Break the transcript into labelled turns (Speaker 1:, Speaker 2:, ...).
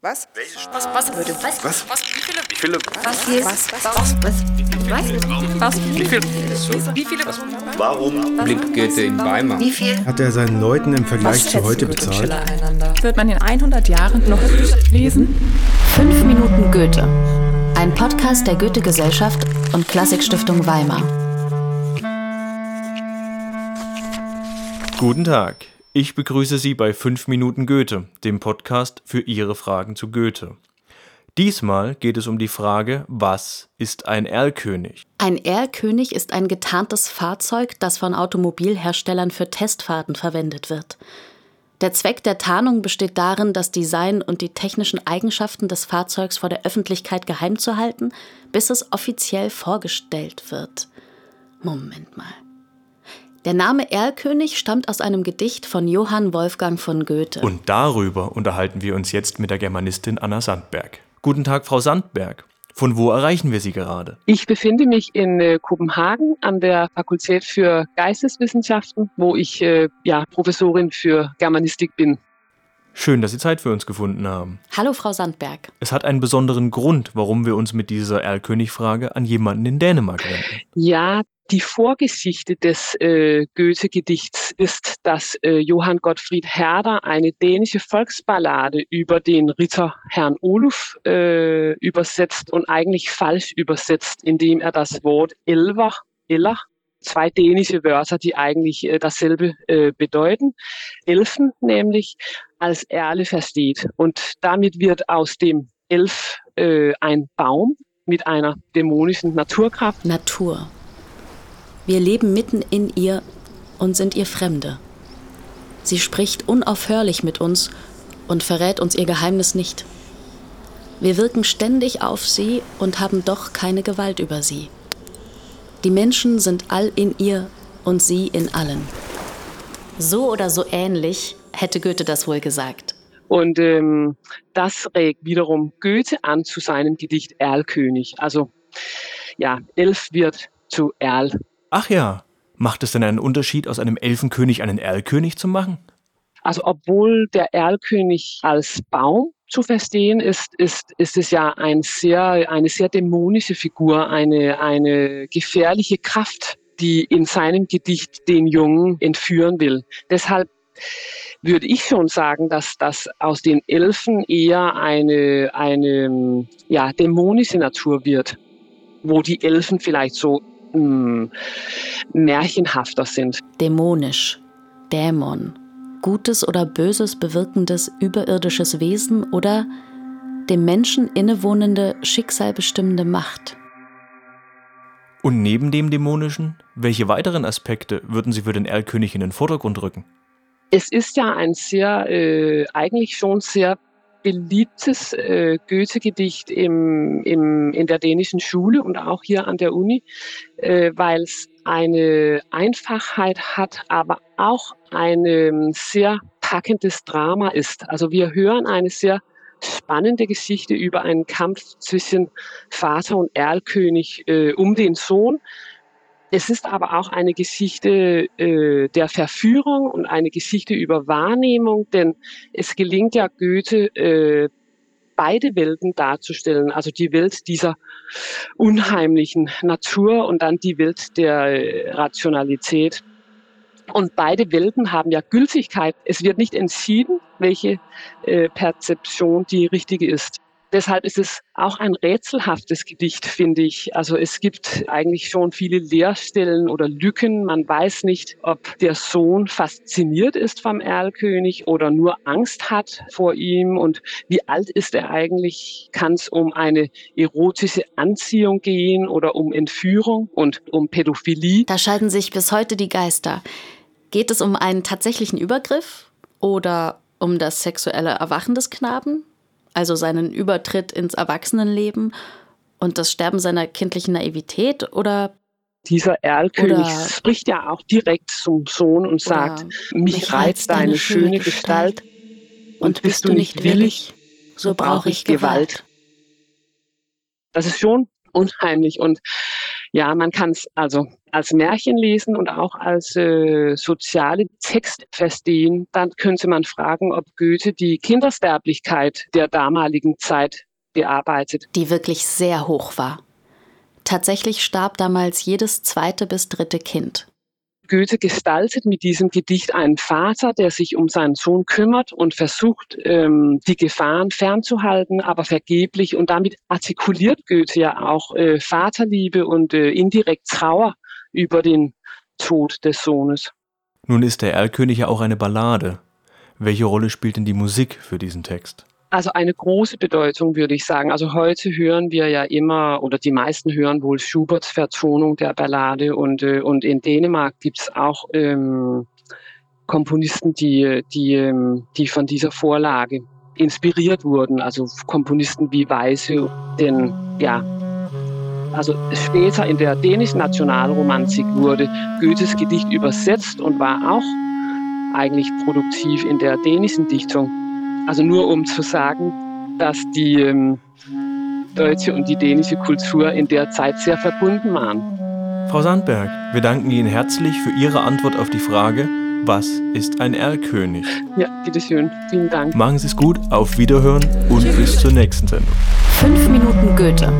Speaker 1: Was?
Speaker 2: Was, was, würde, was,
Speaker 1: Was?
Speaker 2: was, wie viele,
Speaker 1: Wie viele?
Speaker 2: was, was, was, was, was, was, wie viele, wie viele,
Speaker 1: Warum?
Speaker 3: Blick Goethe in Weimar.
Speaker 4: Wie viel?
Speaker 5: Hat er seinen Leuten im Vergleich zu heute bezahlt?
Speaker 6: Wird man in 100 Jahren noch lesen?
Speaker 7: Fünf Minuten Goethe. Ein Podcast der Goethe-Gesellschaft und Klassikstiftung Weimar.
Speaker 8: Guten Tag. Ich begrüße Sie bei 5 Minuten Goethe, dem Podcast für Ihre Fragen zu Goethe. Diesmal geht es um die Frage, was ist ein Erlkönig?
Speaker 7: Ein Erlkönig ist ein getarntes Fahrzeug, das von Automobilherstellern für Testfahrten verwendet wird. Der Zweck der Tarnung besteht darin, das Design und die technischen Eigenschaften des Fahrzeugs vor der Öffentlichkeit geheim zu halten, bis es offiziell vorgestellt wird. Moment mal. Der Name Erlkönig stammt aus einem Gedicht von Johann Wolfgang von Goethe.
Speaker 8: Und darüber unterhalten wir uns jetzt mit der Germanistin Anna Sandberg. Guten Tag, Frau Sandberg. Von wo erreichen wir Sie gerade?
Speaker 9: Ich befinde mich in äh, Kopenhagen an der Fakultät für Geisteswissenschaften, wo ich äh, ja, Professorin für Germanistik bin.
Speaker 8: Schön, dass Sie Zeit für uns gefunden haben.
Speaker 7: Hallo, Frau Sandberg.
Speaker 8: Es hat einen besonderen Grund, warum wir uns mit dieser Erlkönig-Frage an jemanden in Dänemark wenden.
Speaker 9: Ja, die Vorgeschichte des äh, Goethe-Gedichts ist, dass äh, Johann Gottfried Herder eine dänische Volksballade über den Ritter Herrn Oluf äh, übersetzt und eigentlich falsch übersetzt, indem er das Wort Elver, Eller, zwei dänische Wörter, die eigentlich äh, dasselbe äh, bedeuten, Elfen nämlich, als Erle versteht. Und damit wird aus dem Elf äh, ein Baum mit einer dämonischen Naturkraft.
Speaker 7: Natur. Wir leben mitten in ihr und sind ihr Fremde. Sie spricht unaufhörlich mit uns und verrät uns ihr Geheimnis nicht. Wir wirken ständig auf sie und haben doch keine Gewalt über sie. Die Menschen sind all in ihr und sie in allen. So oder so ähnlich hätte Goethe das wohl gesagt.
Speaker 9: Und ähm, das regt wiederum Goethe an zu seinem Gedicht Erlkönig. Also ja, Elf wird zu Erl.
Speaker 8: Ach ja, macht es denn einen Unterschied, aus einem Elfenkönig einen Erlkönig zu machen?
Speaker 9: Also obwohl der Erlkönig als Baum zu verstehen ist, ist, ist es ja ein sehr, eine sehr dämonische Figur, eine, eine gefährliche Kraft, die in seinem Gedicht den Jungen entführen will. Deshalb würde ich schon sagen, dass das aus den Elfen eher eine, eine ja, dämonische Natur wird, wo die Elfen vielleicht so mh, märchenhafter sind.
Speaker 7: Dämonisch, Dämon, gutes oder böses bewirkendes überirdisches Wesen oder dem Menschen innewohnende, schicksalbestimmende Macht.
Speaker 8: Und neben dem Dämonischen, welche weiteren Aspekte würden Sie für den Erlkönig in den Vordergrund rücken?
Speaker 9: Es ist ja ein sehr, äh, eigentlich schon sehr beliebtes äh, Goethe-Gedicht im, im, in der dänischen Schule und auch hier an der Uni, äh, weil es eine Einfachheit hat, aber auch ein ähm, sehr packendes Drama ist. Also wir hören eine sehr spannende Geschichte über einen Kampf zwischen Vater und Erlkönig äh, um den Sohn. Es ist aber auch eine Geschichte äh, der Verführung und eine Geschichte über Wahrnehmung, denn es gelingt ja Goethe, äh, beide Welten darzustellen, also die Welt dieser unheimlichen Natur und dann die Welt der Rationalität. Und beide Welten haben ja Gültigkeit. Es wird nicht entschieden, welche äh, Perzeption die richtige ist. Deshalb ist es auch ein rätselhaftes Gedicht, finde ich. Also es gibt eigentlich schon viele Leerstellen oder Lücken. Man weiß nicht, ob der Sohn fasziniert ist vom Erlkönig oder nur Angst hat vor ihm. Und wie alt ist er eigentlich? Kann es um eine erotische Anziehung gehen oder um Entführung und um Pädophilie?
Speaker 7: Da scheiden sich bis heute die Geister. Geht es um einen tatsächlichen Übergriff oder um das sexuelle Erwachen des Knaben? Also seinen Übertritt ins Erwachsenenleben und das Sterben seiner kindlichen Naivität? Oder
Speaker 9: Dieser Erlkönig spricht ja auch direkt zum Sohn und sagt, mich reizt deine schöne Gestalt und bist du nicht willig,
Speaker 7: so brauche ich Gewalt.
Speaker 9: Das ist schon unheimlich und ja, man kann es also als Märchen lesen und auch als äh, soziale Text verstehen, dann könnte man fragen, ob Goethe die Kindersterblichkeit der damaligen Zeit bearbeitet.
Speaker 7: Die wirklich sehr hoch war. Tatsächlich starb damals jedes zweite bis dritte Kind.
Speaker 9: Goethe gestaltet mit diesem Gedicht einen Vater, der sich um seinen Sohn kümmert und versucht, ähm, die Gefahren fernzuhalten, aber vergeblich. Und damit artikuliert Goethe ja auch äh, Vaterliebe und äh, indirekt Trauer über den Tod des Sohnes.
Speaker 8: Nun ist der Erlkönig ja auch eine Ballade. Welche Rolle spielt denn die Musik für diesen Text?
Speaker 9: Also eine große Bedeutung, würde ich sagen. Also heute hören wir ja immer, oder die meisten hören wohl Schuberts Vertonung der Ballade und, äh, und in Dänemark gibt es auch ähm, Komponisten, die, die, ähm, die von dieser Vorlage inspiriert wurden. Also Komponisten wie Weise, den, ja, also später in der dänischen Nationalromantik wurde Goethes Gedicht übersetzt und war auch eigentlich produktiv in der dänischen Dichtung. Also nur um zu sagen, dass die ähm, deutsche und die dänische Kultur in der Zeit sehr verbunden waren.
Speaker 8: Frau Sandberg, wir danken Ihnen herzlich für Ihre Antwort auf die Frage, was ist ein Erlkönig?
Speaker 9: Ja, bitteschön. Vielen Dank.
Speaker 8: Machen Sie es gut, auf Wiederhören und bis zur nächsten Sendung.
Speaker 7: Fünf Minuten Goethe